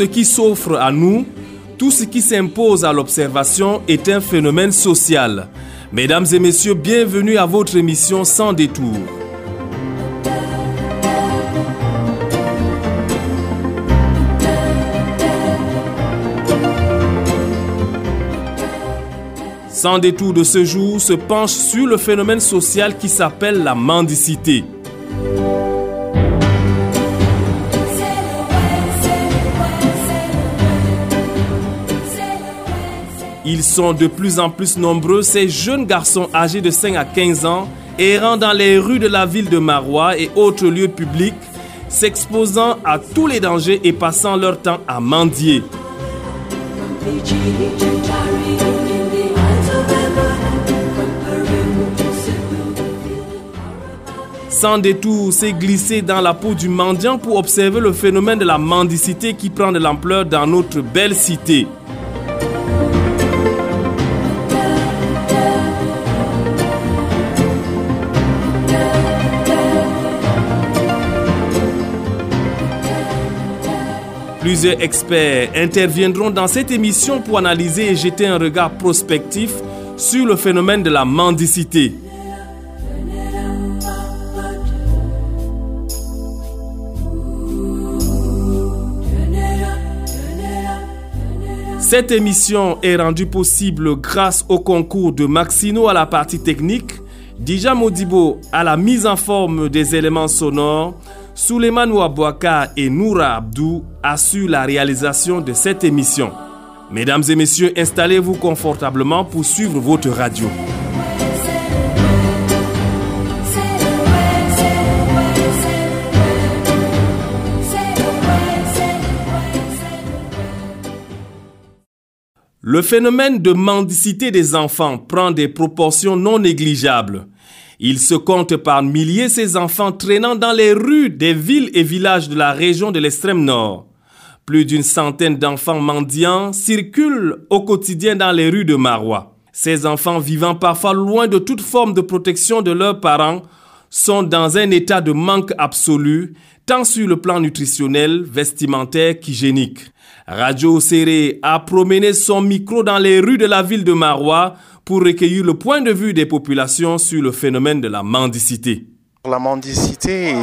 ce qui s'offre à nous, tout ce qui s'impose à l'observation est un phénomène social. Mesdames et messieurs, bienvenue à votre émission Sans détour. Sans détour de ce jour se penche sur le phénomène social qui s'appelle la mendicité. Ils sont de plus en plus nombreux, ces jeunes garçons âgés de 5 à 15 ans, errant dans les rues de la ville de Marois et autres lieux publics, s'exposant à tous les dangers et passant leur temps à mendier. Sans détour, s'est glissé dans la peau du mendiant pour observer le phénomène de la mendicité qui prend de l'ampleur dans notre belle cité. Plusieurs experts interviendront dans cette émission pour analyser et jeter un regard prospectif sur le phénomène de la mendicité. Cette émission est rendue possible grâce au concours de Maxino à la partie technique, Dija Modibo à la mise en forme des éléments sonores, Souleymane Ouabouaka et Noura Abdou assurent la réalisation de cette émission. Mesdames et messieurs, installez-vous confortablement pour suivre votre radio. Le phénomène de mendicité des enfants prend des proportions non négligeables. Il se compte par milliers ces enfants traînant dans les rues des villes et villages de la région de l'extrême nord. Plus d'une centaine d'enfants mendiants circulent au quotidien dans les rues de Marois. Ces enfants vivant parfois loin de toute forme de protection de leurs parents sont dans un état de manque absolu, tant sur le plan nutritionnel, vestimentaire qu'hygiénique. Radio Serré a promené son micro dans les rues de la ville de Marois pour recueillir le point de vue des populations sur le phénomène de la mendicité. La mendicité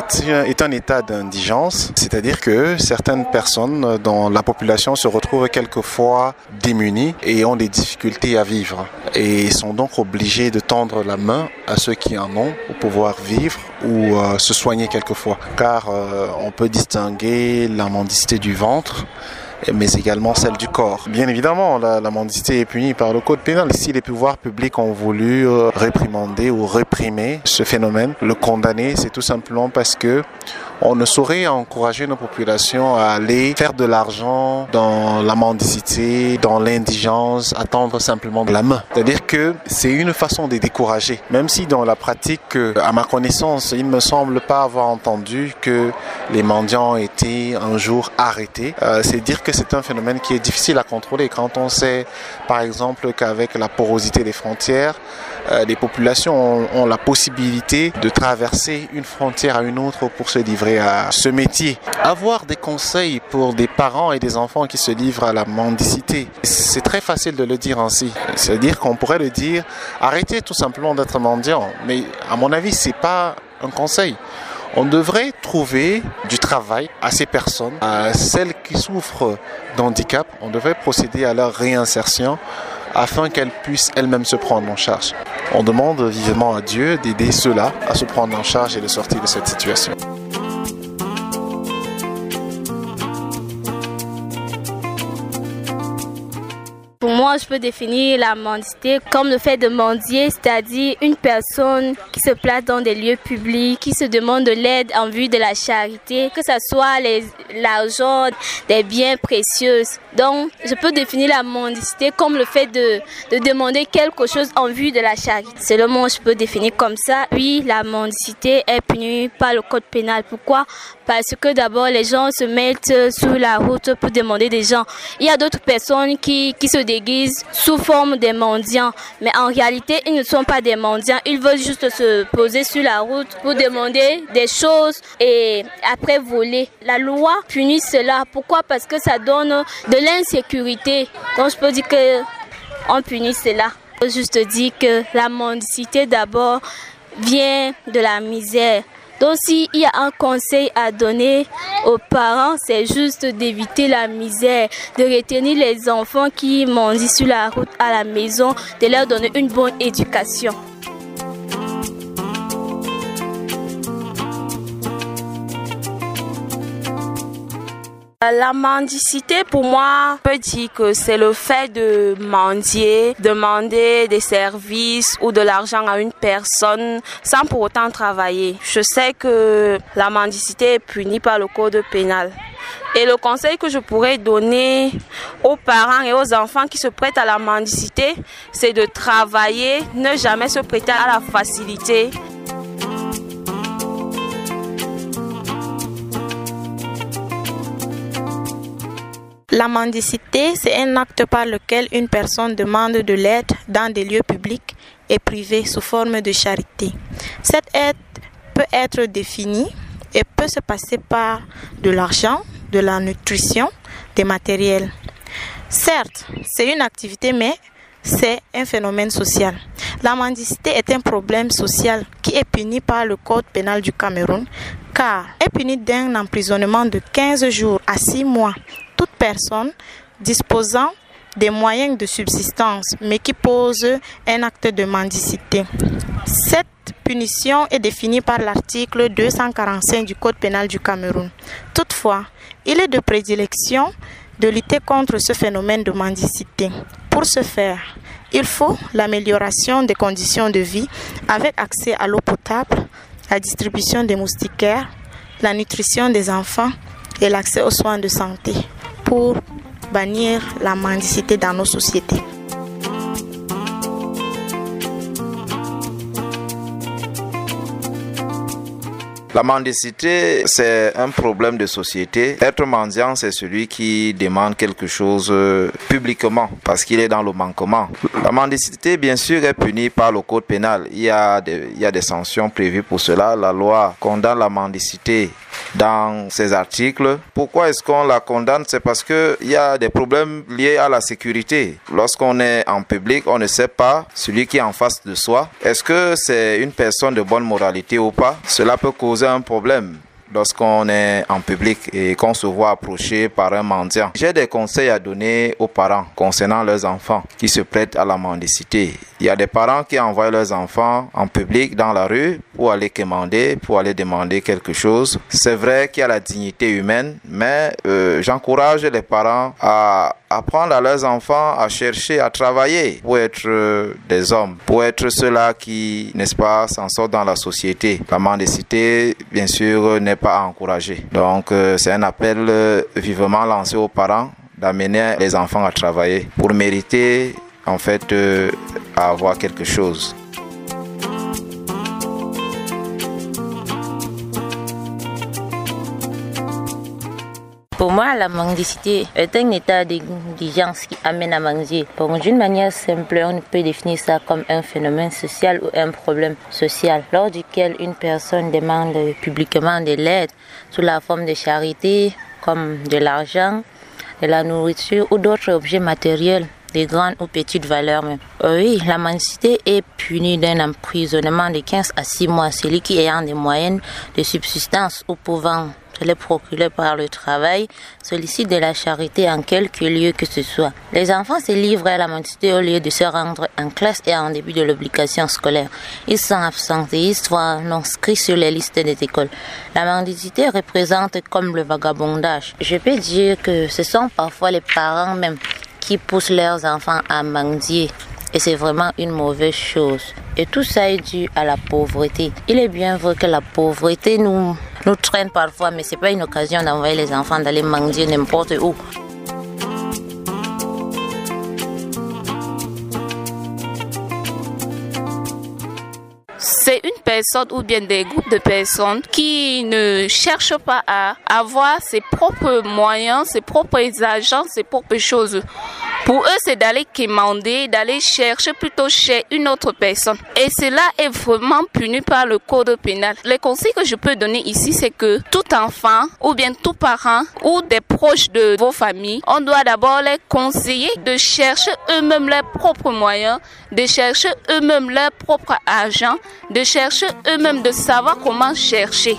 est un état d'indigence, c'est-à-dire que certaines personnes dans la population se retrouvent quelquefois démunies et ont des difficultés à vivre et sont donc obligées de tendre la main à ceux qui en ont pour pouvoir vivre ou euh, se soigner quelquefois. Car euh, on peut distinguer la mendicité du ventre mais également celle du corps. Bien évidemment, la, mendicité est punie par le code pénal. Si les pouvoirs publics ont voulu euh, réprimander ou réprimer ce phénomène, le condamner, c'est tout simplement parce que on ne saurait encourager nos populations à aller faire de l'argent dans la mendicité, dans l'indigence, attendre simplement de la main. C'est-à-dire que c'est une façon de décourager. Même si dans la pratique, à ma connaissance, il ne me semble pas avoir entendu que les mendiants étaient un jour arrêtés. Euh, c'est dire que c'est un phénomène qui est difficile à contrôler. Quand on sait, par exemple, qu'avec la porosité des frontières, euh, les populations ont, la possibilité de traverser une frontière à une autre pour se livrer à ce métier. Avoir des conseils pour des parents et des enfants qui se livrent à la mendicité, c'est très facile de le dire ainsi. C'est-à-dire qu'on pourrait le dire, arrêtez tout simplement d'être mendiant. Mais à mon avis, c'est pas un conseil. On devrait trouver du travail à ces personnes, à celles qui souffrent d'handicap. On devrait procéder à leur réinsertion afin qu'elles puissent elles-mêmes se prendre en charge. On demande vivement à Dieu d'aider ceux-là à se prendre en charge et de sortir de cette situation. Je peux définir la mendicité comme le fait de mendier, c'est-à-dire une personne qui se place dans des lieux publics, qui se demande de l'aide en vue de la charité, que ce soit l'argent, des biens précieux. Donc, je peux définir la mendicité comme le fait de, de demander quelque chose en vue de la charité. Selon moi, je peux définir comme ça. Oui, la mendicité est punie par le code pénal. Pourquoi? Parce que d'abord, les gens se mettent sur la route pour demander des gens. Il y a d'autres personnes qui se déguisent sous forme des mendiants. Mais en réalité, ils ne sont pas des mendiants. Ils veulent juste se poser sur la route pour demander des choses et après voler. La loi punit cela. Pourquoi? Parce que ça donne de l'insécurité. Donc je peux dire que on punit cela. Je juste dire que la mendicité d'abord vient de la misère. Donc s'il y a un conseil à donner aux parents, c'est juste d'éviter la misère, de retenir les enfants qui mendient sur la route à la maison, de leur donner une bonne éducation. La mendicité, pour moi, peut dire que c'est le fait de mendier, demander des services ou de l'argent à une personne sans pour autant travailler. Je sais que la mendicité est punie par le code pénal. Et le conseil que je pourrais donner aux parents et aux enfants qui se prêtent à la mendicité, c'est de travailler, ne jamais se prêter à la facilité. La mendicité, c'est un acte par lequel une personne demande de l'aide dans des lieux publics et privés sous forme de charité. Cette aide peut être définie et peut se passer par de l'argent, de la nutrition, des matériels. Certes, c'est une activité, mais c'est un phénomène social. La mendicité est un problème social qui est puni par le Code pénal du Cameroun, car est puni d'un emprisonnement de 15 jours à 6 mois toute personne disposant des moyens de subsistance, mais qui pose un acte de mendicité. Cette punition est définie par l'article 245 du Code pénal du Cameroun. Toutefois, il est de prédilection de lutter contre ce phénomène de mendicité. Pour ce faire, il faut l'amélioration des conditions de vie avec accès à l'eau potable, la distribution des moustiquaires, la nutrition des enfants et l'accès aux soins de santé pour bannir la mendicité dans nos sociétés. La mendicité, c'est un problème de société. Être mendiant, c'est celui qui demande quelque chose euh, publiquement parce qu'il est dans le manquement. La mendicité, bien sûr, est punie par le code pénal. Il y a des, sanctions prévues pour cela. La loi condamne la mendicité dans ces articles. Pourquoi est-ce qu'on la condamne? C'est parce qu'il y a des problèmes liés à la sécurité. Lorsqu'on est en public, on ne sait pas celui qui est en face de soi. Est-ce que c'est une personne de bonne moralité ou pas? Cela peut causer un problème lorsqu'on est en public et qu'on se voit approché par un mendiant. J'ai des conseils à donner aux parents concernant leurs enfants qui se prêtent à la mendicité. Il y a des parents qui envoient leurs enfants en public dans la rue pour aller commander, pour aller demander quelque chose. C'est vrai qu'il y a la dignité humaine, mais euh, j'encourage les parents à apprendre à leurs enfants à chercher à travailler pour être euh, des hommes, pour être ceux-là qui, n'est-ce pas, s'en sortent dans la société. La mendicité, bien sûr, n'est pas encouragée. Donc, euh, c'est un appel euh, vivement lancé aux parents d'amener les enfants à travailler pour mériter, en fait, à avoir quelque chose. Pour moi, la mendicité est un état d'exigence qui amène à mendier. Pour d'une manière simple, on peut définir ça comme un phénomène social ou un problème social, lors duquel une personne demande publiquement de l'aide sous la forme de charité, comme de l'argent, de la nourriture ou d'autres objets matériels de grande ou petite valeur oui, la mendicité est punie d'un emprisonnement de 15 à 6 mois, celui qui ayant des moyens de subsistance ou pouvant les procurer par le travail, sollicite de la charité en quelque lieu que ce soit. Les enfants se livrent à la mendicité au lieu de se rendre en classe et en début de l'obligation scolaire. Ils sont sont non inscrits sur les listes des écoles. La mendicité représente comme le vagabondage. Je peux dire que ce sont parfois les parents même qui poussent leurs enfants à mendier. Et c'est vraiment une mauvaise chose. Et tout ça est dû à la pauvreté. Il est bien vrai que la pauvreté nous, nous traîne parfois, mais ce n'est pas une occasion d'envoyer les enfants d'aller mendier n'importe où. c'est une personne ou bien des groupes de personnes qui ne cherchent pas à avoir ses propres moyens, ses propres agents, ses propres choses Pour eux, c'est d'aller quémander, d'aller chercher plutôt chez une autre personne. Et cela est vraiment puni par le code pénal. Les conseils que je peux donner ici, c'est que tout enfant ou bien tout parent ou des proches de vos familles, on doit d'abord les conseiller de chercher eux-mêmes leurs propres moyens, de chercher eux-mêmes leur propre argent, de chercher eux-mêmes de savoir comment chercher.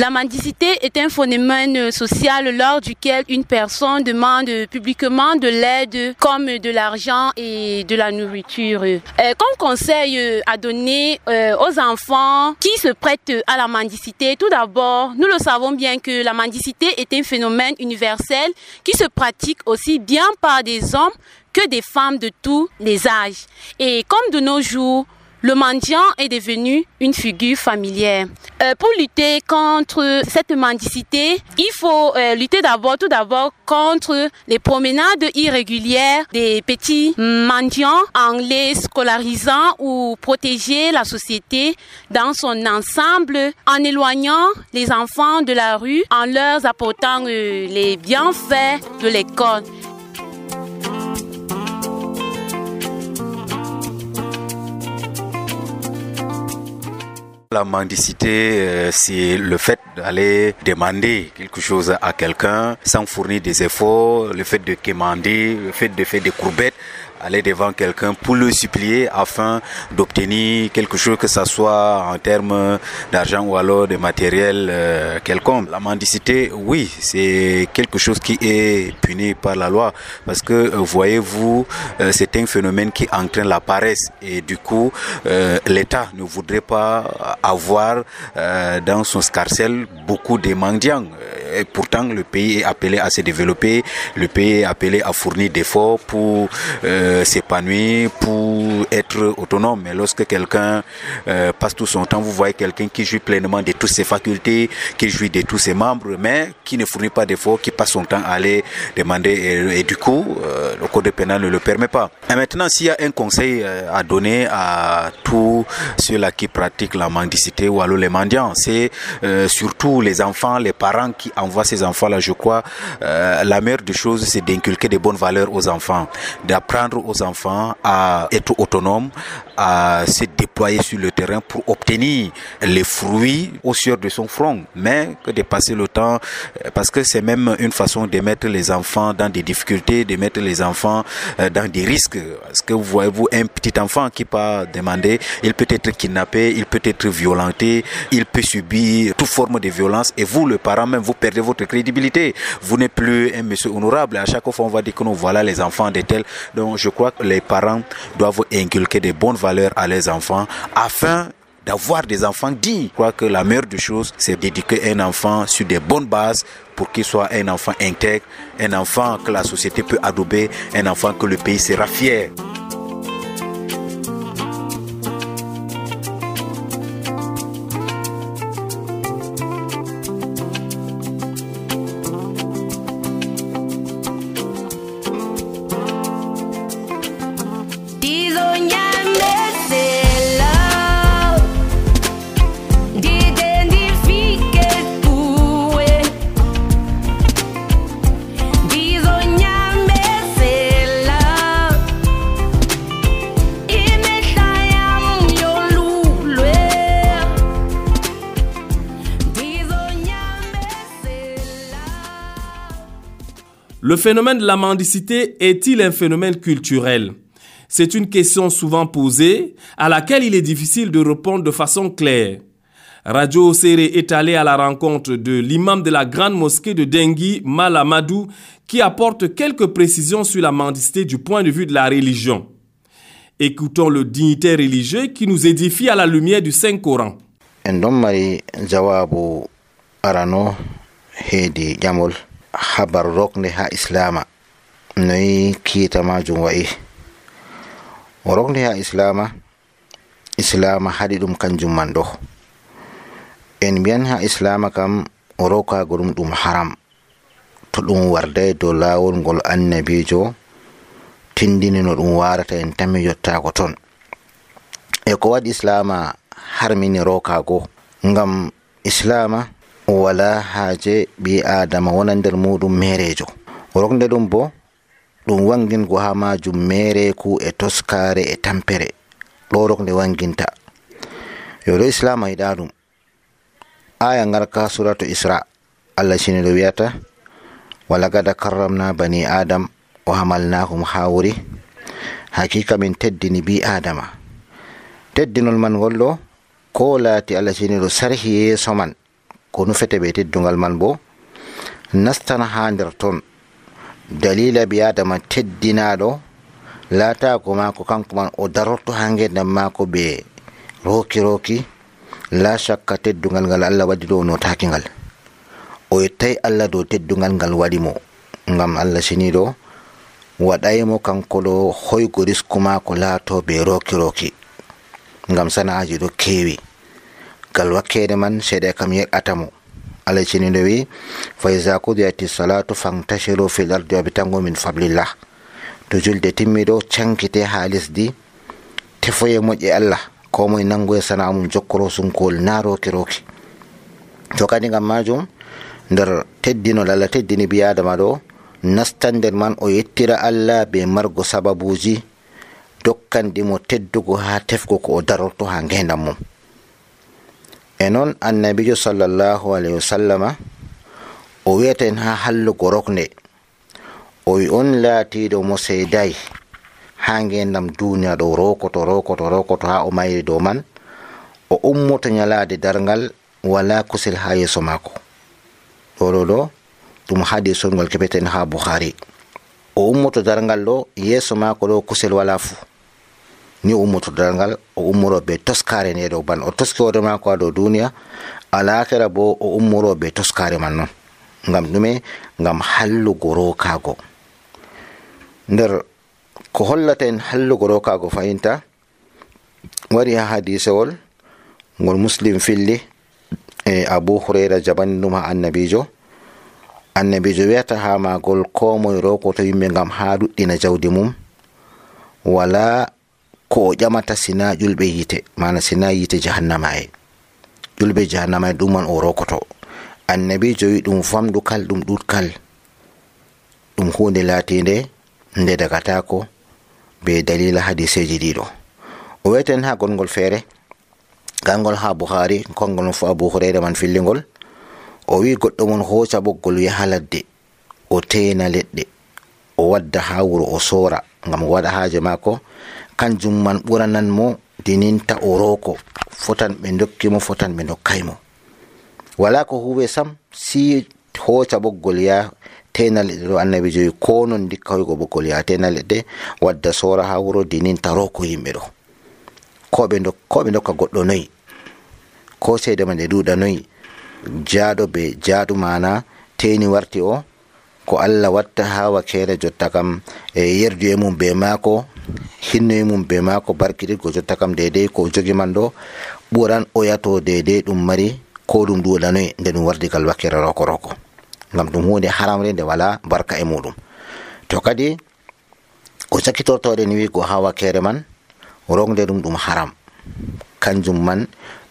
La mendicité est un phénomène social lors duquel une personne demande publiquement de l'aide comme de l'argent et de la nourriture. Euh, comme conseil à donner euh, aux enfants qui se prêtent à la mendicité, tout d'abord, nous le savons bien que la mendicité est un phénomène universel qui se pratique aussi bien par des hommes que des femmes de tous les âges. Et comme de nos jours, le mendiant est devenu une figure familière. Euh, pour lutter contre cette mendicité, il faut euh, lutter d'abord, tout d'abord, contre les promenades irrégulières des petits mendiants en les scolarisant ou protéger la société dans son ensemble en éloignant les enfants de la rue, en leur apportant euh, les bienfaits de l'école. La mendicité, c'est le fait d'aller demander quelque chose à quelqu'un sans fournir des efforts, le fait de quémander, le fait de faire des courbettes aller devant quelqu'un pour le supplier afin d'obtenir quelque chose que ce soit en termes d'argent ou alors de matériel euh, quelconque. La mendicité, oui, c'est quelque chose qui est puni par la loi parce que euh, voyez-vous, euh, c'est un phénomène qui entraîne la paresse et du coup, l'État ne voudrait pas avoir dans son scarcelle beaucoup de mendiants. Et pourtant, le pays est appelé à se développer, le pays est appelé à fournir des efforts pour s'épanouir, pour être autonome. Mais lorsque quelqu'un euh, passe tout son temps, vous voyez quelqu'un qui jouit pleinement de toutes ses facultés, qui jouit de tous ses membres, mais qui ne fournit pas d'efforts, qui passe son temps à aller demander. Et, et du coup, euh, le code pénal ne le permet pas. Et maintenant, s'il y a un conseil à donner à tous ceux-là qui pratiquent la mendicité ou alors les mendiants, c'est surtout les enfants, les parents qui envoient ces enfants-là, je crois, euh, la meilleure des choses, c'est d'inculquer des bonnes valeurs aux enfants, d'apprendre aux enfants à être autonomes, à se déployer sur le terrain pour obtenir les fruits au sueur de son front, mais que de passer le temps, parce que c'est même une façon de mettre les enfants dans des difficultés, de mettre les enfants dans des risques. Parce que vous voyez-vous, un petit enfant qui pas demander, il peut être kidnappé, il peut être violenté, il peut subir toute forme de violence, et vous, le parent même, vous perdez votre crédibilité. Vous n'êtes plus un monsieur honorable. À chaque fois, on va dire que nous voilà les enfants de tels. Donc, je crois que les parents doivent inculquer des bonnes valeurs à leurs enfants afin d'avoir des enfants dignes. Je crois que la meilleure des choses, c'est d'éduquer un enfant sur des bonnes bases pour qu'il soit un enfant intègre, un enfant que la société peut adouber, un enfant que le pays sera fier. Phénomène de la mendicité est-il un phénomène culturel? C'est une question souvent posée à laquelle il est difficile de répondre de façon claire. Radio Serré est allé à la rencontre de l'imam de la grande mosquée de Dengui, Malamadou, qui apporte quelques précisions sur la mendicité du point de vue de la religion. Écoutons le dignitaire religieux qui nous édifie à la lumière du Saint-Coran. habar rokde ha islama. Noyi kiita majum wa'i. O rokde ha islama islama haɗi ɗum kanjum man ɗo. En mbiyan ha islama kam o rokago ɗum ɗum haram. To ɗum warday e dow lawol ngol annabijo tindini no ɗum warata en tami yottago ton. E ko waɗi islama harmini rokago ngam islama wala haaje ɓi adama wona nder muɗum merejo. Rokde ɗum bo ɗum wangingo ha majum mereku e toskare e tampere. Ɗo rokde wanginta. Yo ɗo islama yiɗa ɗum. Aya ngarka suratu isra. Allah ciniɗo wiyata walagada karramna bani adam o hamalnahum ha wuri. Hakika min teddini bi adama. Teddinol man golɗo ko laati allah ciniɗo sarhi yeeso man ko nufete ɓe teddugal man bo nastana ha nder ton dalila bi adama teddinaɗo latako mako kanko man o darorto ha ngendam mako ɓe roki roki la shakka teddungal ngal allah waɗi ɗo notaki ngal o yettai allah dow teddungal ngal waɗi mo ngam allah siniɗo waɗaymo kanko ɗo hoygo risku mako laato be roki roki ngam sana'aji ɗo kewi ngal wakkere man seeɗa kam yeɗatamo allah ceniɗo wi fa isa kudiyati salatu fantashiru fil ardi wabitango min fablillah to julde timmiɗo cankite ha lesdi tefoye moƴƴe allah ko moye nango e sana mum jokkoro sunkowol na roki roki to kadi gam majum nder teddinol allah teddini bi adama ɗo nastan nder man o yettira allah be margo sababuji dokkandimo teddugo ha tefgo ko o darorto ha ngendam mum e noon annabijo sallllahu alayhi wa sallama o wiyata en ha hallugo roknde o wi on laatiɗo mo seydayi ha ngendam duniya ɗo rokoto rokoto rokoto ha o mayri dow man o ummoto ñalaade dargal wala kusel ha yeeso maako. Ɗo ɗo ɗo ɗum hadisol ngol keɓeten ha bouhari o ummoto dargal ɗo yeeso maako ɗo kusel wala fuu. Ni ummoto dargal o ummoro be toskare nde dow ban o toski hoore mako ha dow duniya alakira bo o ummoro be toskare man non ngam ɗume ngam hallugo rokago nder ko hollata en hallugo rokago fayinta wari ha hadisewol ngol muslim filli e abu hurayra jabani ɗum ha annabijo. Annabijo wiyata ha magol ko moye rokoto yimɓe ngam ha ɗuɗɗina jawdi mum. Wala ko o ƴamata sina ƴulɓe yite mana sina yite jahannama e. Ƴulɓe jahannama e ɗum man o rokoto. Annabijo wi ɗum famɗukal ɗum ɗutkal ɗum hunde latinde nde dagatako be dalila hadiseji ɗiɗo. O weten ha gongol feere gangol ha buhari kongol fo abu hurayra man fillingol o wi goɗɗo mon hoca ɓoggol yaha ladde o teyna leɗɗe o wadda ha wuro o sora ngam o waɗa haaje maako kanjum man ɓuranan mo dininta o roko fotan ɓe dokkimo fotan ɓe dokkaymo wala ko huwe sam si hoca ɓoggol ya tena leɗɗe ɗo annabi joyi ko non dikka hoygo ɓoggol ya tena leɗɗe wadda sora ha wuro dininta roko yimɓe ɗo. Ko ɓe dokka goɗɗo noyi ko seede ma ɗe duuɗa noyi jaaɗo be jaaɗu mana teni warti o ko allah watta ha wakere jotta kam e yerdu e mum be maako hinno e mum be maako barkiɗigo jotta kam dedei ko jogi man ɗo ɓuran oyato yato dedei ɗum mari ko ɗum ɗuɗanoyi nde ɗum wardigal wakkere roko roko. Ngam ɗum hunde haramre nde wala barka e muɗum. To kadi ko sakkitortoɗen wigo ha wakkere man rogde ɗum ɗum haram. Kanjum man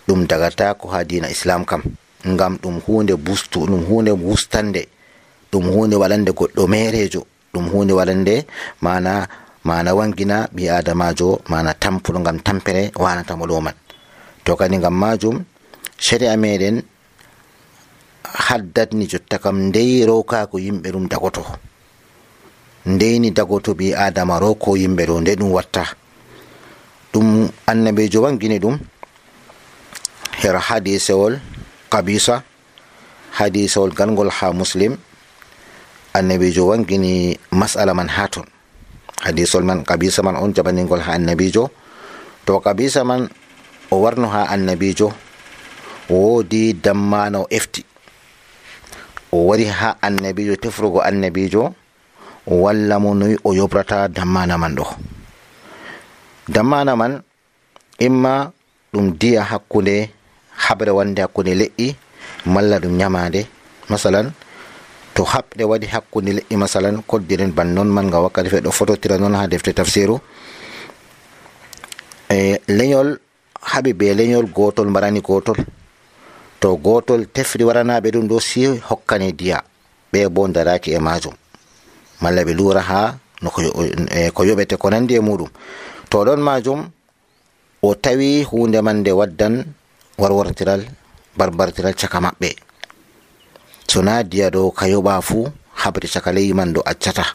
ɗum dagata ko ha dina islam kam. Ngam ɗum hunde bustu ɗum hunde bustande ɗum hunde waɗande goɗɗo merejo ɗum hunde waɗande mana mana wangina ɓi adamajo mana tampuɗo gam tampere wanatamo ɗo man to kadi gam majum sharia meɗen haddatni jotta kam ndey rokako yimɓe ɗum dagoto. Ndeyni dagoto ɓi adama roko yimɓe ɗo nde ɗum watta. Ɗum annabijo wangini ɗum her hadisewol kabisa hadisewol gangol ha muslim annabijo wangini masala man ha hadisol man kabisa man on jabaningol ha annabijo to kabisa man o warno ha annabijo woodi dammana o efti. O wari ha annabijo tefrugo annabijo walla mo noyi o yobrata dammana man ɗo dammana man imma ɗum diya hakkunde haɓre wande hakkunde le'i malla ɗum nyamade. Masalan to haɓɗe waɗi hakkunde leƴƴi masalan koddiren ban non man nga wakkati fe ɗo fototira noon ha defte tafsiru. E leñol haɓi be leñol gotol mbarani gotol. To gotol tefri waranaɓe ɗum ɗo si hokkani diya ɓe bo daraki e majum. Malla ɓe lura ha no ko yoɓete ko nandi e muɗum to ɗon majum o tawi hunde man nde waddan warwartiral barbartiral caka maɓɓe sona diya ɗo ka yoɓa fuu habre caka leyi man ɗo accata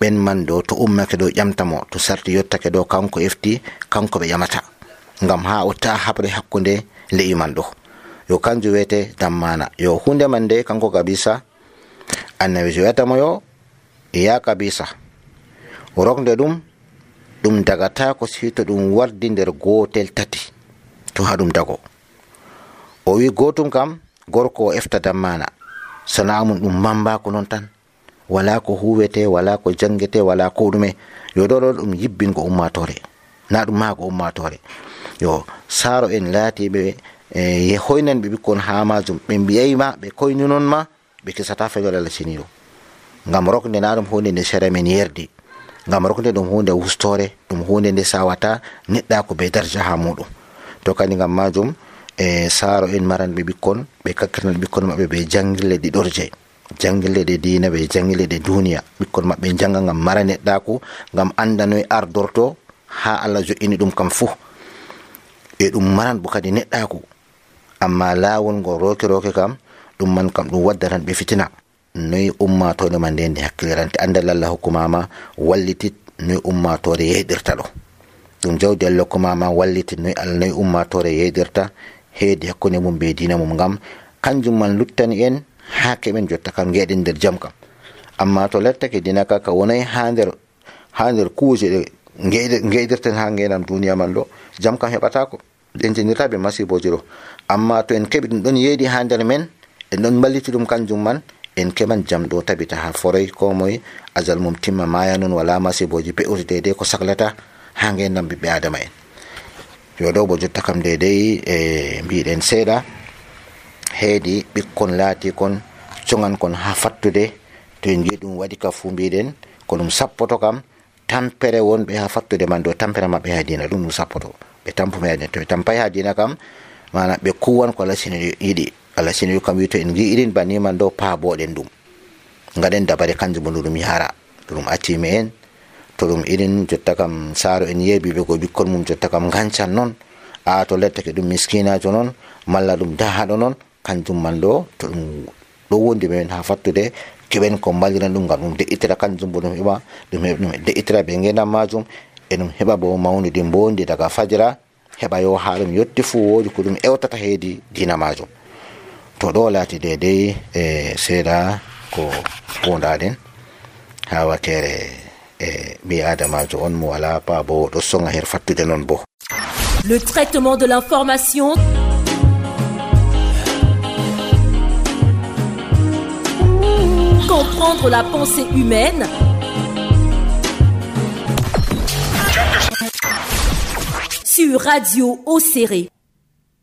ɓen man ɗo to ummake ɗo ƴamtamo to sarti yottake ɗo kanko efti kanko ɓe ƴamata ngam ha o ta habre hakkude le'i man yo kanjum wiyete dammana. Yo hunde man nde kanko kabisa. Annabi so wiyatamo yo ya kabisa. Rokde ɗum ɗum dagata ko sito ɗum wardi nder gotel tati to ha ɗum dago. O wi gotum kam gorko o efta dammana sona mum ɗum mambako non tan. Wala ko huwete wala ko jangete wala ko ɗume. Yo ɗo ɗum yibbingo ummatore. Na ɗum mago ummatore. Yo saro en laatiɓe e hoynan ɓe ɓikkon ha majum ɓe mbiyayima ɓe koyninon ma ɓe kesata feñol allah siniɗo ngam rokde na ɗum hunde nde sere men yerdi ngam rokde ɗum hunde wustore ɗum hunde nde sawata neɗɗa ko be darja ha muɗum. To kadi ngam majum e saaro en maranɓe ɓikkon ɓe kakkirnan ɓikkon maɓɓe ɓe jangille ɗiɗorje jangille ɗe dina ɓe jangille ɗe duniya. Ɓikkon maɓɓe janga ngam mara neɗɗaku ngam andanoye ardorto ha allah jo'ini ɗum kam fuu. E ɗum maran bo kadi neɗɗaku amma lawol ngo roke roke kam ɗum man kam ɗum waddanan ɓe fitina. Noyi ummatore ma nde hakkilirante andal allah hokkumama wallitit noyi ummatore yeɗirta ɗo. Ɗum jawdi allah hokkumama wallitit noyi allah noyi ummatore yeɗirta heedi hakkunde mum be dina mum ngam kanjum man luttani en ha keɓen jotta kam geɗen nder jam kam. Amma to lettake dina ka ka wonayi ha nder ha nder kuuje ɗe geɗirten ha ngenam duniya man ɗo jam kam heɓatako en jenirta ɓe masiboji ɗo. Amma to en keɓi ɗum ɗon yeedi ha nder men en ɗon balliti ɗum kanjum man en keɓan jam ɗo tabita ha foroy ko moye azal mum timma maya non wala masiboji pe'uti dedei ko saklata ha ngenam ɓiɓɓe adama en yo dow bo jotta kam dedei e mbiɗen seeɗa heedi ɓikkon laati kon cogan kon ha fattude to en jii ɗum waɗi ka fu mbiɗen ko ɗum sappoto kam tampere wonɓe ha fattude man do tampere maɓɓe ha dina ɗum ɗum sappoto ɓe tampumi ha to ɓe tampayi ha dina kam mana ɓe kuwan ko alasini yiɗi alasini kam wi to en gi irin banni man ɗo paaboɗen ɗum. Gaɗen dabare kanjum bo ɗum yara ɗum accime en to ɗum irin jotta kam saaro en yeebiɓe ko ɓikkon mum jotta kam gancan noon a to lettake ɗum miskinajo noon malla ɗum dahaɗo noon kanjum man ɗo to ɗum ɗo wondi men ha fattude keɓen ko mbaliran ɗum ngam ɗum de'itira kanjum bo ɗum heɓa ɗum de'itira ɓe ngenam majum e ɗum heɓa bo mawnude mbondi daga fajira heɓa yo ha ɗum yetti fu wodi ko ɗum ewtata heedi dina majum. To ɗo laati dedei e seeɗa ko pondaɗen ha wakere e ɓi adamajo on mo wala pa bo ɗo songa her fattude noon bo Le traitement de l'information comprendre la pensée humaine sur Radio Océré.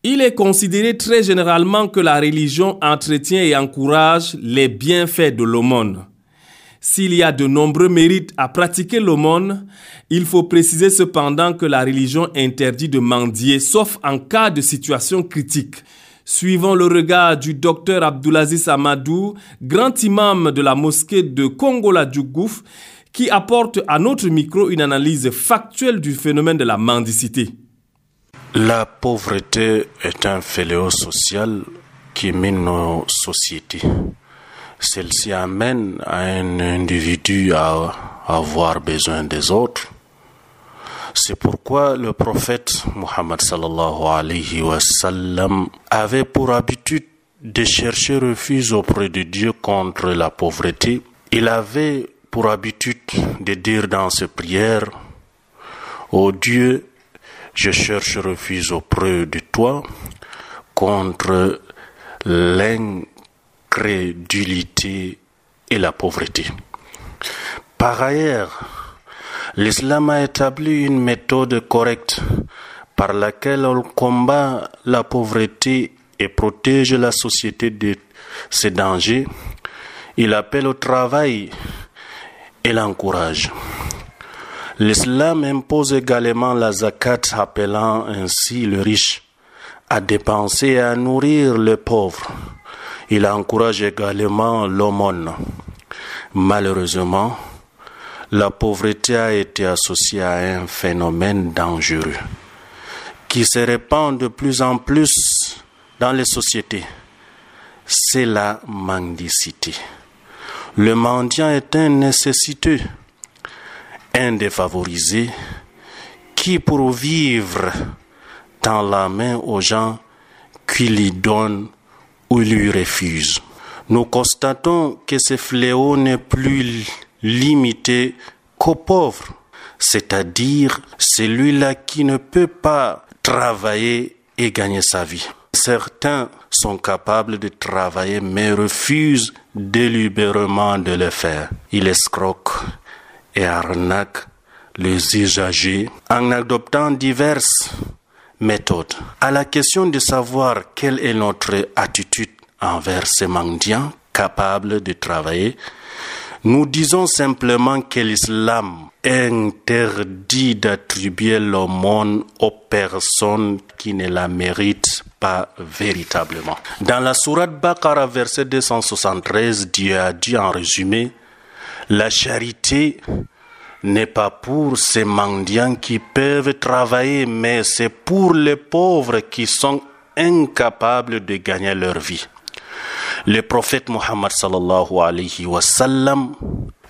Il est considéré très généralement que la religion entretient et encourage les bienfaits de l'aumône. S'il y a de nombreux mérites à pratiquer l'aumône, il faut préciser cependant que la religion interdit de mendier sauf en cas de situation critique. Suivant le regard du docteur Abdulaziz Amadou, grand imam de la mosquée de Kongola Djougouf, qui apporte à notre micro une analyse factuelle du phénomène de la mendicité. La pauvreté est un fléau social qui mine nos sociétés. Celle-ci amène un individu à avoir besoin des autres. C'est pourquoi le prophète Mohammed sallallahu alayhi wa sallam avait pour habitude de chercher refuge auprès de Dieu contre la pauvreté. Il avait pour habitude de dire dans ses prières Ô Dieu, je cherche refuge auprès de toi contre l'incrédulité et la pauvreté. Par ailleurs, l'islam a établi une méthode correcte par laquelle on combat la pauvreté et protège la société de ces dangers. Il appelle au travail et l'encourage. L'islam impose également la zakat, appelant ainsi le riche à dépenser et à nourrir les pauvres. Il encourage également l'aumône. Malheureusement, la pauvreté a été associée à un phénomène dangereux qui se répand de plus en plus dans les sociétés. C'est la mendicité. Le mendiant est un nécessiteux, un défavorisé qui, pour vivre, tend la main aux gens qui lui donnent ou lui refusent. Nous constatons que ce fléau n'est plus limité qu'aux pauvres, c'est-à-dire celui-là qui ne peut pas travailler et gagner sa vie. Certains sont capables de travailler mais refusent délibérément de le faire. Ils escroquent et arnaquent les usagers en adoptant diverses méthodes. À la question de savoir quelle est notre attitude envers ces mendiants capables de travailler, nous disons simplement que l'islam interdit d'attribuer l'aumône aux personnes qui ne la méritent pas véritablement. Dans la sourate Baqarah, verset 273, Dieu a dit en résumé, la charité n'est pas pour ces mendiants qui peuvent travailler, mais c'est pour les pauvres qui sont incapables de gagner leur vie. Le prophète Muhammad sallallahu alayhi wa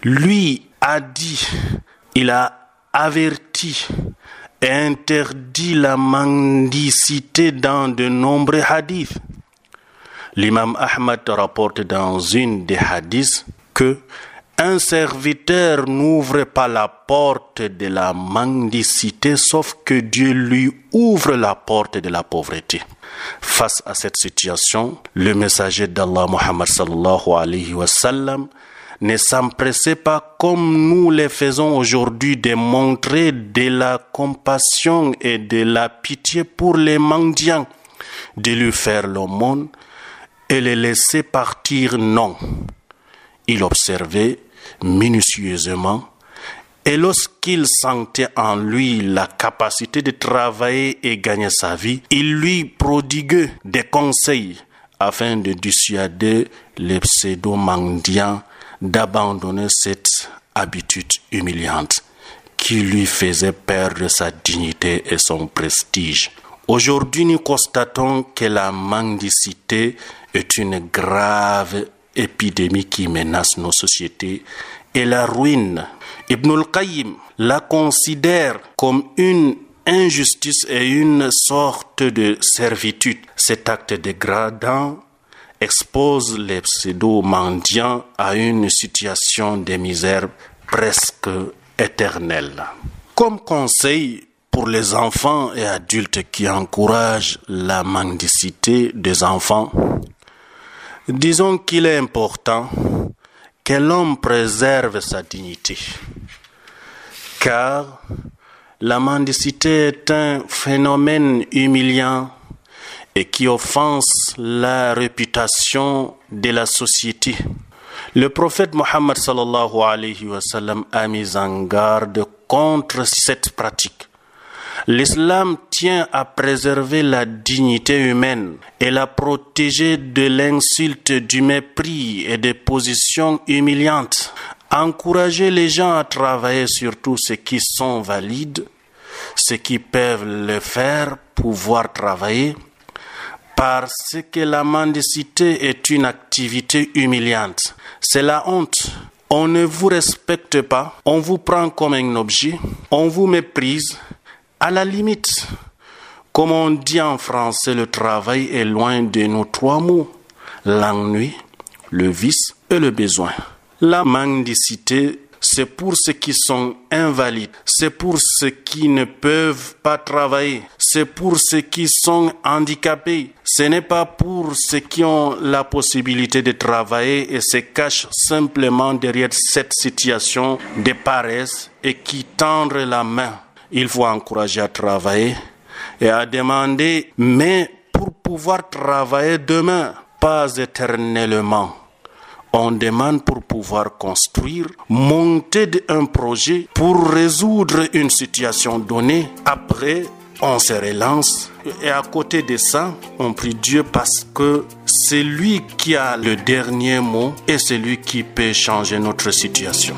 lui a dit, il a averti et interdit la mendicité dans de nombreux hadiths. L'imam Ahmad rapporte dans une des hadiths que un serviteur n'ouvre pas la porte de la mendicité sauf que Dieu lui ouvre la porte de la pauvreté. Face à cette situation, le messager d'Allah Muhammad sallallahu alayhi wa sallam ne s'empressait pas comme nous le faisons aujourd'hui de montrer de la compassion et de la pitié pour les mendiants, de lui faire l'aumône et les laisser partir. Non. Il observait minutieusement et lorsqu'il sentait en lui la capacité de travailler et gagner sa vie, il lui prodiguait des conseils afin de dissuader les pseudo-mendiants d'abandonner cette habitude humiliante qui lui faisait perdre sa dignité et son prestige. Aujourd'hui, nous constatons que la mendicité est une grave épidémie qui menace nos sociétés et la ruine. Ibn al-Qayyim la considère comme une injustice et une sorte de servitude. Cet acte dégradant expose les pseudo-mendiants à une situation de misère presque éternelle. Comme conseil pour les enfants et adultes qui encouragent la mendicité des enfants, disons qu'il est important que l'homme préserve sa dignité, car la mendicité est un phénomène humiliant et qui offense la réputation de la société. Le prophète Mohammed sallallahu alayhi wa sallam a mis en garde contre cette pratique. L'islam tient à préserver la dignité humaine et la protéger de l'insulte, du mépris et des positions humiliantes. Encourager les gens à travailler surtout ceux qui sont valides, ceux qui peuvent le faire, pouvoir travailler, parce que la mendicité est une activité humiliante. C'est la honte. On ne vous respecte pas, on vous prend comme un objet, on vous méprise. À la limite, comme on dit en français, le travail est loin de nos trois mots, l'ennui, le vice et le besoin. La mendicité c'est pour ceux qui sont invalides, c'est pour ceux qui ne peuvent pas travailler, c'est pour ceux qui sont handicapés, ce n'est pas pour ceux qui ont la possibilité de travailler et se cachent simplement derrière cette situation de paresse et qui tendent la main. Il faut encourager à travailler et à demander, mais pour pouvoir travailler demain, pas éternellement on demande pour pouvoir construire, monter un projet pour résoudre une situation donnée. Après, on se relance. Et à côté de ça, on prie Dieu parce que c'est lui qui a le dernier mot et c'est lui qui peut changer notre situation.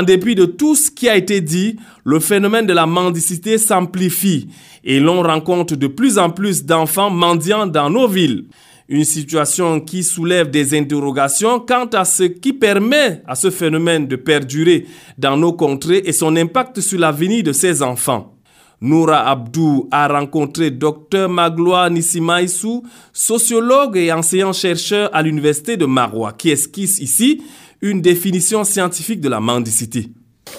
En dépit de tout ce qui a été dit, le phénomène de la mendicité s'amplifie et l'on rencontre de plus en plus d'enfants mendiants dans nos villes. Une situation qui soulève des interrogations quant à ce qui permet à ce phénomène de perdurer dans nos contrées et son impact sur l'avenir de ces enfants. Noura Abdou a rencontré Dr Magloire Nissimaïsou, sociologue et enseignant-chercheur à l'université de Marois, qui esquisse ici? Une définition scientifique de la mendicité.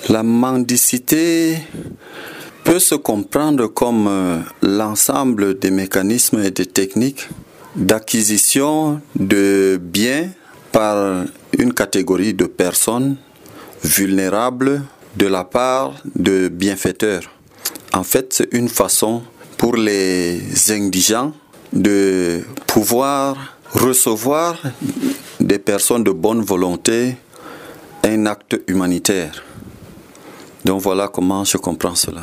La mendicité peut se comprendre comme euh, l'ensemble des mécanismes et des techniques d'acquisition de biens par une catégorie de personnes vulnérables de la part de bienfaiteurs. En fait, c'est une façon pour les indigents de pouvoir recevoir des personnes de bonne volonté un acte humanitaire. Donc voilà comment je comprends cela.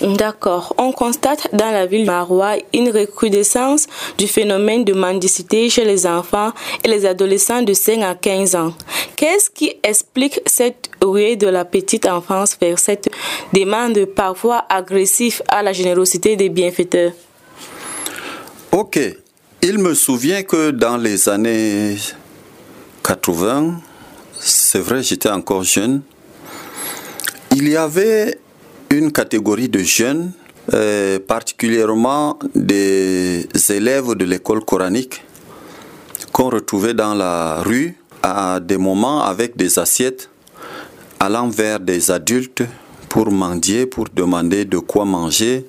D'accord. On constate dans la ville de Marois une recrudescence du phénomène de mendicité chez les enfants et les adolescents de 5 à 15 ans. Qu'est-ce qui explique cette ruée de la petite enfance vers cette demande parfois agressive à la générosité des bienfaiteurs? Ok. Il me souvient que dans les années 80, c'est vrai, j'étais encore jeune, il y avait une catégorie de jeunes, euh, particulièrement des élèves de l'école coranique, qu'on retrouvait dans la rue à des moments avec des assiettes allant vers des adultes pour mendier, pour demander de quoi manger,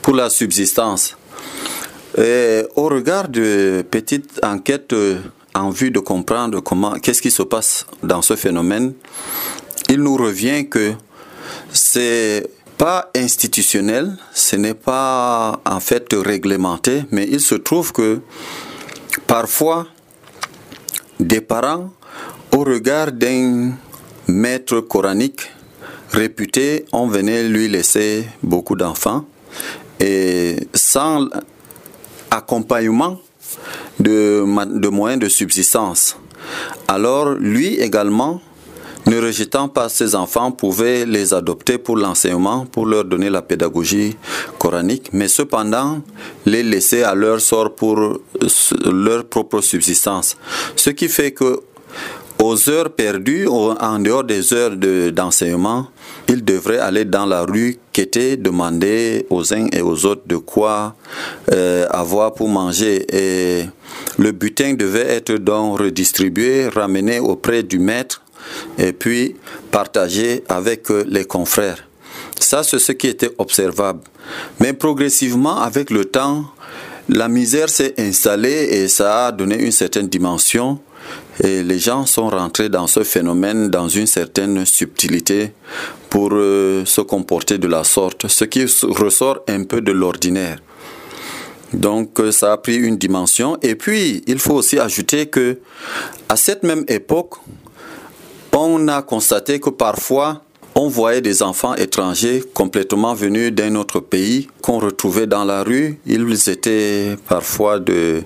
pour la subsistance. Au regard de petites enquêtes euh, en vue de comprendre comment, qu'est-ce qui se passe dans ce phénomène, il nous revient que c'est pas institutionnel, ce n'est pas en fait réglementé, mais il se trouve que parfois des parents, au regard d'un maître coranique réputé, on venait lui laisser beaucoup d'enfants. Et sans accompagnement de, moyens de subsistance. Alors lui également, ne rejetant pas ses enfants, pouvait les adopter pour l'enseignement, pour leur donner la pédagogie coranique, mais cependant les laisser à leur sort pour leur propre subsistance. Ce qui fait que aux heures perdues, en dehors des heures d'enseignement, il devrait aller dans la rue quêter, demander aux uns et aux autres de quoi euh, avoir pour manger. Et le butin devait être donc redistribué, ramené auprès du maître et puis partagé avec euh, les confrères. Ça, c'est ce qui était observable. Mais progressivement, avec le temps, la misère s'est installée et ça a donné une certaine dimension. Et les gens sont rentrés dans ce phénomène dans une certaine subtilité pour euh, se comporter de la sorte, ce qui ressort un peu de l'ordinaire. Donc euh, ça a pris une dimension. Et puis, il faut aussi ajouter que à cette même époque, on a constaté que parfois, on voyait des enfants étrangers complètement venus d'un autre pays qu'on retrouvait dans la rue. Ils étaient parfois de...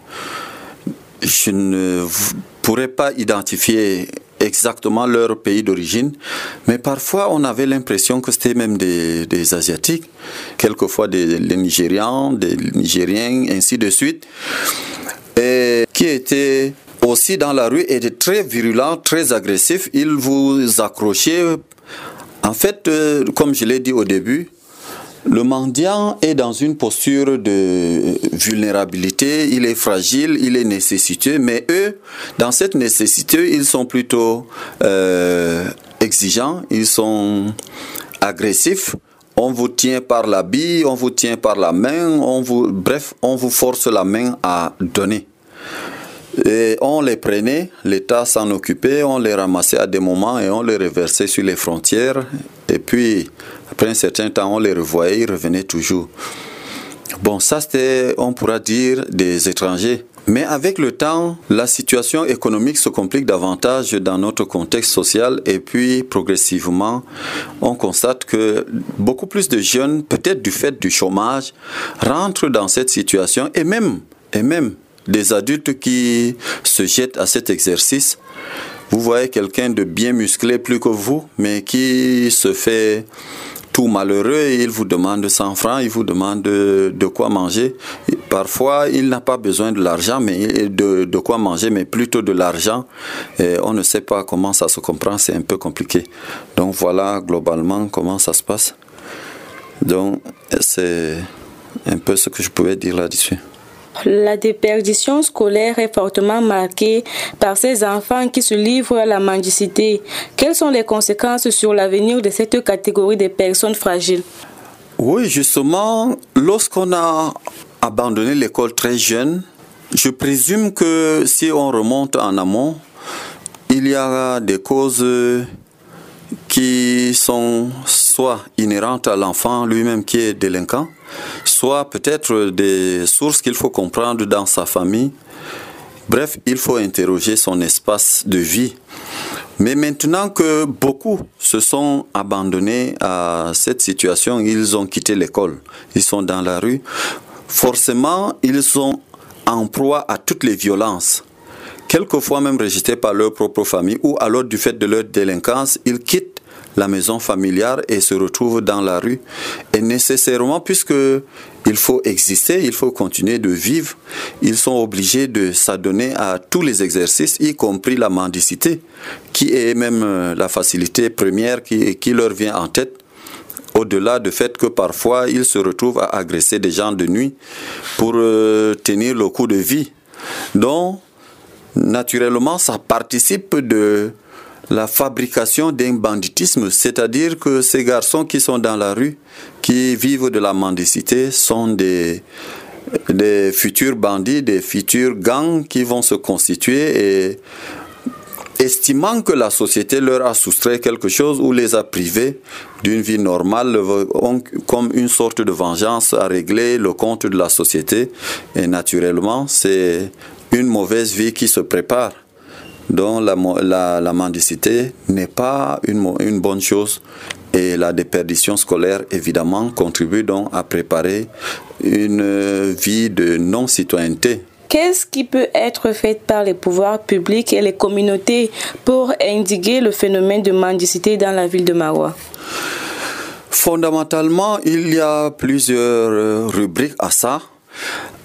Je ne pourrais pas identifier exactement leur pays d'origine, mais parfois on avait l'impression que c'était même des, Asiatiques, quelquefois des Nigérians, des Nigériens, ainsi de suite, et qui étaient aussi dans la rue étaient très virulents, très agressifs. Ils vous accrochaient. En fait, euh, comme je l'ai dit au début, le mendiant est dans une posture de vulnérabilité, il est fragile, il est nécessiteux, mais eux, dans cette nécessité, ils sont plutôt euh, exigeants, ils sont agressifs. on vous tient par la bille, on vous tient par la main, on vous, bref, on vous force la main à donner. Et on les prenait, l'État s'en occupait, on les ramassait à des moments et on les reversait sur les frontières. Et puis, après un certain temps, on les revoyait, ils revenaient toujours. Bon, ça c'était, on pourra dire, des étrangers. Mais avec le temps, la situation économique se complique davantage dans notre contexte social et puis progressivement, on constate que beaucoup plus de jeunes, peut-être du fait du chômage, rentrent dans cette situation et même, et même des adultes qui se jettent à cet exercice. Vous voyez quelqu'un de bien musclé plus que vous, mais qui se fait tout malheureux, il vous demande 100 francs, il vous demande de, quoi manger. Parfois, il n'a pas besoin de l'argent, mais de, quoi manger, mais plutôt de l'argent. On ne sait pas comment ça se comprend, c'est un peu compliqué. Donc voilà globalement comment ça se passe. Donc c'est un peu ce que je pouvais dire là-dessus. La déperdition scolaire est fortement marquée par ces enfants qui se livrent à la mendicité. Quelles sont les conséquences sur l'avenir de cette catégorie de personnes fragiles? Oui, justement, lorsqu'on a abandonné l'école très jeune, je présume que si on remonte en amont, il y a des causes qui sont soit inhérentes à l'enfant lui-même qui est délinquant, soit peut-être des sources qu'il faut comprendre dans sa famille. Bref, il faut interroger son espace de vie. Mais maintenant que beaucoup se sont abandonnés à cette situation, ils ont quitté l'école, ils sont dans la rue, forcément, ils sont en proie à toutes les violences quelquefois même rejetés par leur propre famille ou alors du fait de leur délinquance, ils quittent la maison familiale et se retrouvent dans la rue. Et nécessairement, puisque il faut exister, il faut continuer de vivre, ils sont obligés de s'adonner à tous les exercices, y compris la mendicité, qui est même euh, la facilité première qui, leur vient en tête au-delà du fait que parfois ils se retrouvent à agresser des gens de nuit pour euh, tenir le coup de vie. Donc, naturellement, ça participe de la fabrication d'un banditisme, c'est-à-dire que ces garçons qui sont dans la rue, qui vivent de la mendicité, sont des, futurs bandits, des futurs gangs qui vont se constituer et estimant que la société leur a soustrait quelque chose ou les a privés d'une vie normale, comme une sorte de vengeance à régler le compte de la société. Et naturellement, c'est une mauvaise vie qui se prépare. Donc la, la, mendicité n'est pas une, une bonne chose et la déperdition scolaire évidemment contribue donc à préparer une vie de non-citoyenneté. Qu'est-ce qui peut être fait par les pouvoirs publics et les communautés pour indiquer le phénomène de mendicité dans la ville de Marois? Fondamentalement, il y a plusieurs rubriques à ça.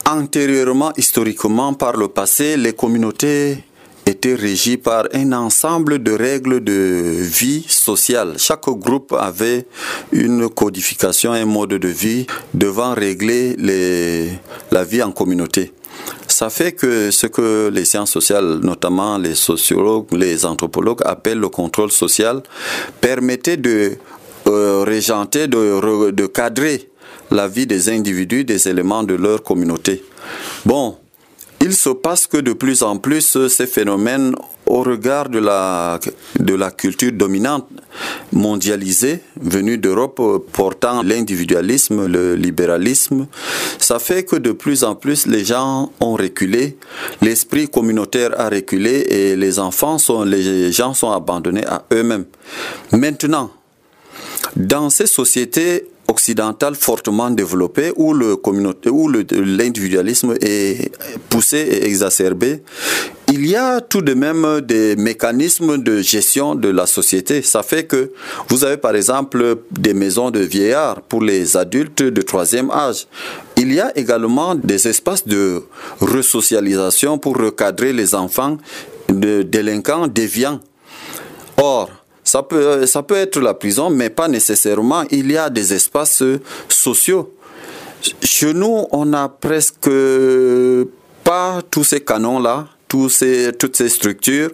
Antérieurement, historiquement, par le passé, les communautés étaient régies par un ensemble de règles de vie sociale. Chaque groupe avait une codification, un mode de vie devant régler les, la vie en communauté. Ça fait que ce que les sciences sociales, notamment les sociologues, les anthropologues appellent le contrôle social, permettait de euh, régenter, de, de cadrer la vie des individus, des éléments de leur communauté. Bon, il se passe que de plus en plus ces phénomènes, au regard de la, de la culture dominante mondialisée venue d'Europe portant l'individualisme, le libéralisme, ça fait que de plus en plus les gens ont reculé, l'esprit communautaire a reculé et les enfants sont, les gens sont abandonnés à eux-mêmes. Maintenant, dans ces sociétés occidentale fortement développée où le communauté où l'individualisme est poussé et exacerbé il y a tout de même des mécanismes de gestion de la société. Ça fait que vous avez par exemple des maisons de vieillards pour les adultes de troisième âge. Il y a également des espaces de resocialisation pour recadrer les enfants de délinquants déviants. Or, ça peut, ça peut être la prison, mais pas nécessairement. Il y a des espaces sociaux. Chez nous, on n'a presque pas tous ces canons-là, toutes ces structures,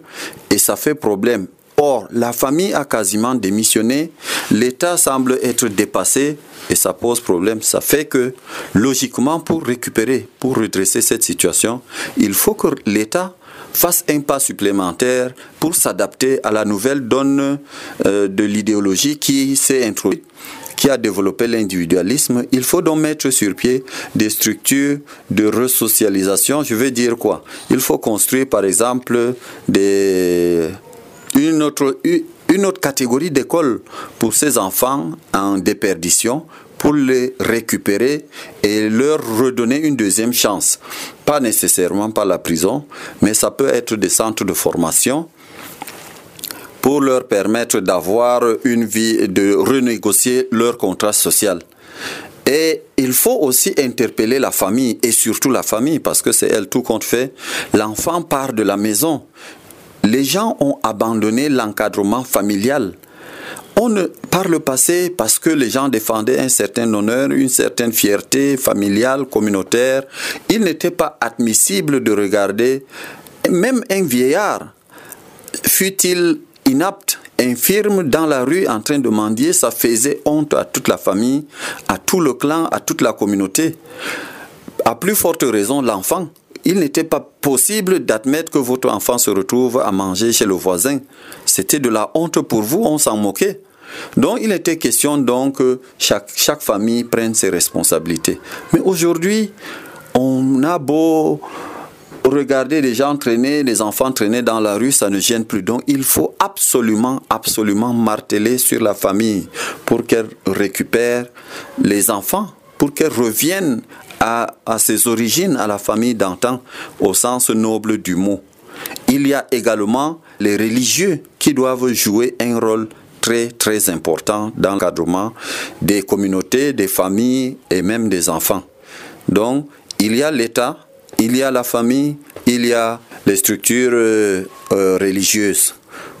et ça fait problème. Or, la famille a quasiment démissionné, l'État semble être dépassé et ça pose problème. Ça fait que, logiquement, pour récupérer, pour redresser cette situation, il faut que l'État fasse un pas supplémentaire pour s'adapter à la nouvelle donne euh, de l'idéologie qui s'est introduite qui a développé l'individualisme, il faut donc mettre sur pied des structures de resocialisation. Je veux dire quoi? Il faut construire par exemple une, autre, une autre catégorie d'écoles pour ces enfants en déperdition pour les récupérer et leur redonner une deuxième chance. Pas nécessairement par la prison, mais ça peut être des centres de formation pour leur permettre d'avoir une vie, de renégocier leur contrat social. Et il faut aussi interpeller la famille, et surtout la famille, parce que c'est elle tout compte fait. L'enfant part de la maison. Les gens ont abandonné l'encadrement familial. On par le passé, parce que les gens défendaient un certain honneur, une certaine fierté familiale, communautaire, il n'était pas admissible de regarder même un vieillard, fut-il inapte, infirme dans la rue en train de mendier, ça faisait honte à toute la famille, à tout le clan, à toute la communauté. À plus forte raison, l'enfant. Il n'était pas possible d'admettre que votre enfant se retrouve à manger chez le voisin. C'était de la honte pour vous, on s'en moquait. Donc il était question donc que chaque, chaque famille prenne ses responsabilités. Mais aujourd'hui, on a beau regarder les gens traîner, les enfants traîner dans la rue, ça ne gêne plus. Donc il faut absolument, absolument marteler sur la famille pour qu'elle récupère les enfants, pour qu'elle revienne à ses origines, à la famille d'antan, au sens noble du mot. Il y a également les religieux qui doivent jouer un rôle très très important dans l'encadrement des communautés, des familles et même des enfants. Donc, il y a l'État, il y a la famille, il y a les structures euh, euh, religieuses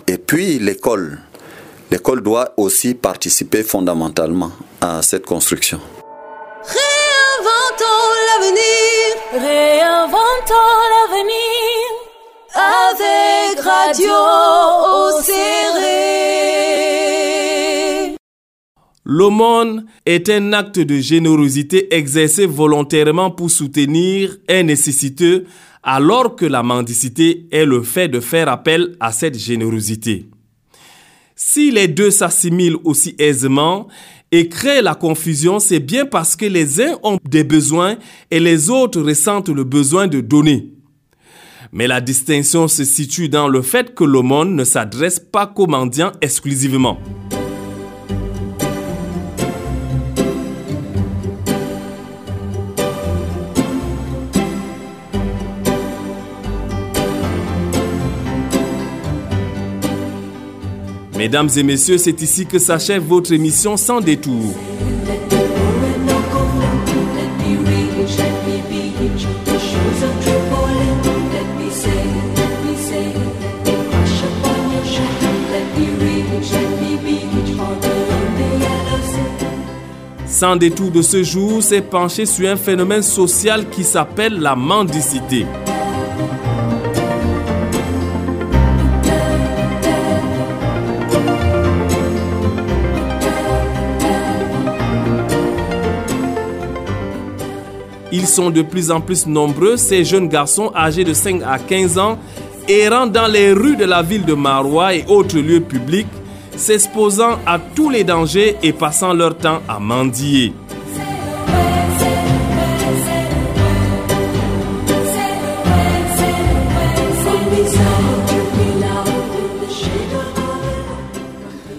et puis l'école. L'école doit aussi participer fondamentalement à cette construction. Réinventons l'avenir. Avec Radio. L'aumône est un acte de générosité exercé volontairement pour soutenir un nécessiteux alors que la mendicité est le fait de faire appel à cette générosité. Si les deux s'assimilent aussi aisément et créent la confusion, c'est bien parce que les uns ont des besoins et les autres ressentent le besoin de donner. Mais la distinction se situe dans le fait que l'aumône ne s'adresse pas qu'aux mendiants exclusivement. Mesdames et messieurs, c'est ici que s'achève votre émission sans détour. Sans détour de ce jour s'est penché sur un phénomène social qui s'appelle la mendicité. Ils sont de plus en plus nombreux, ces jeunes garçons âgés de 5 à 15 ans, errant dans les rues de la ville de Marois et autres lieux publics, s'exposant à tous les dangers et passant leur temps à mendier.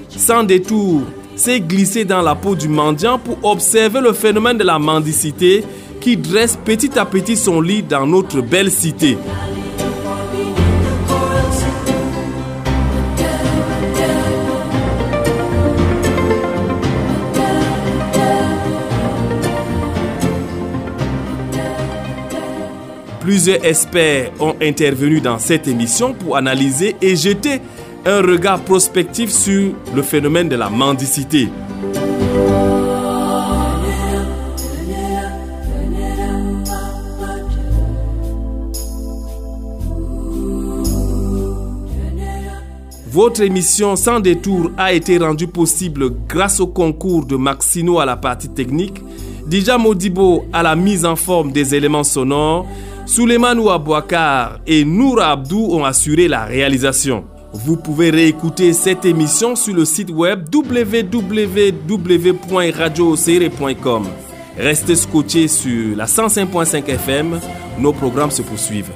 Sans détour, s'est glissé dans la peau du mendiant pour observer le phénomène de la mendicité qui dresse petit à petit son lit dans notre belle cité. Plusieurs experts ont intervenu dans cette émission pour analyser et jeter un regard prospectif sur le phénomène de la mendicité. Votre émission Sans détour a été rendue possible grâce au concours de Maxino à la partie technique, Dija Modibo à la mise en forme des éléments sonores, Suleiman Ouabouakar et Noura Abdou ont assuré la réalisation. Vous pouvez réécouter cette émission sur le site web www.radioocr.com. Restez scotchés sur la 105.5 FM, nos programmes se poursuivent.